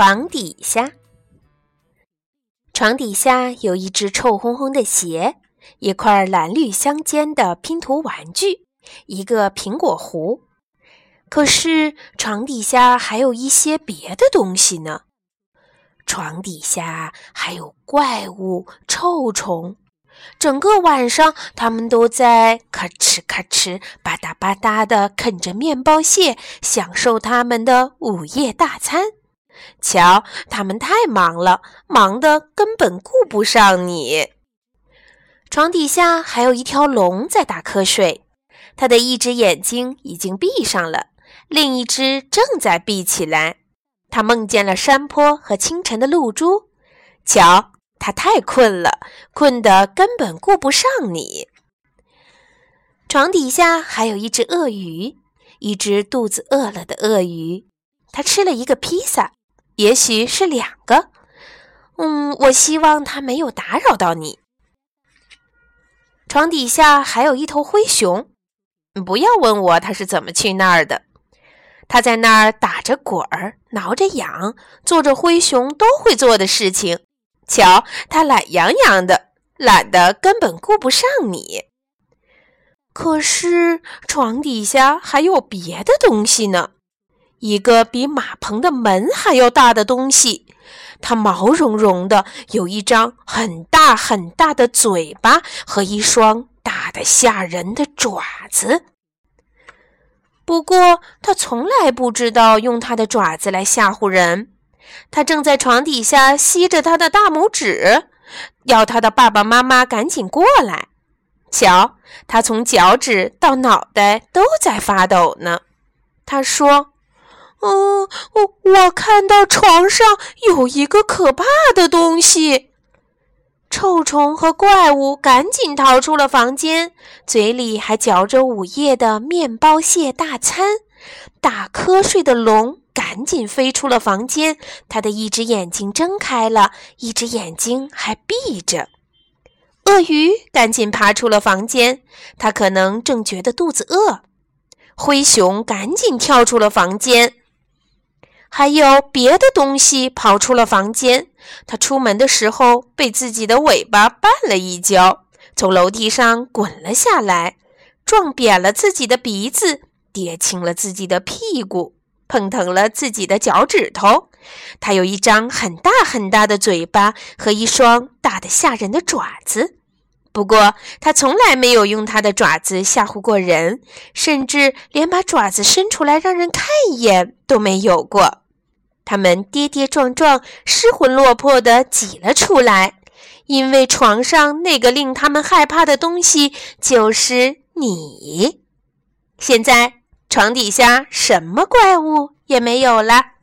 床底下，床底下有一只臭烘烘的鞋，一块蓝绿相间的拼图玩具，一个苹果核。可是床底下还有一些别的东西呢。床底下还有怪物、臭虫。整个晚上，他们都在咔哧咔哧、吧嗒吧嗒地啃着面包屑，享受他们的午夜大餐。瞧，他们太忙了，忙得根本顾不上你。床底下还有一条龙在打瞌睡，它的一只眼睛已经闭上了，另一只正在闭起来。它梦见了山坡和清晨的露珠。瞧。他太困了，困得根本顾不上你。床底下还有一只鳄鱼，一只肚子饿了的鳄鱼。它吃了一个披萨，也许是两个。嗯，我希望它没有打扰到你。床底下还有一头灰熊，不要问我它是怎么去那儿的。它在那儿打着滚儿，挠着痒，做着灰熊都会做的事情。瞧，他懒洋洋的，懒得根本顾不上你。可是床底下还有别的东西呢，一个比马棚的门还要大的东西，它毛茸茸的，有一张很大很大的嘴巴和一双大的吓人的爪子。不过，它从来不知道用它的爪子来吓唬人。他正在床底下吸着他的大拇指，要他的爸爸妈妈赶紧过来。瞧，他从脚趾到脑袋都在发抖呢。他说：“嗯，我我看到床上有一个可怕的东西。”臭虫和怪物赶紧逃出了房间，嘴里还嚼着午夜的面包屑大餐。打瞌睡的龙。赶紧飞出了房间，他的一只眼睛睁开了，一只眼睛还闭着。鳄鱼赶紧爬出了房间，它可能正觉得肚子饿。灰熊赶紧跳出了房间，还有别的东西跑出了房间。它出门的时候被自己的尾巴绊了一跤，从楼梯上滚了下来，撞扁了自己的鼻子，跌青了自己的屁股。碰疼了自己的脚趾头，它有一张很大很大的嘴巴和一双大的吓人的爪子。不过，它从来没有用它的爪子吓唬过人，甚至连把爪子伸出来让人看一眼都没有过。它们跌跌撞撞、失魂落魄地挤了出来，因为床上那个令他们害怕的东西就是你。现在。床底下什么怪物也没有了。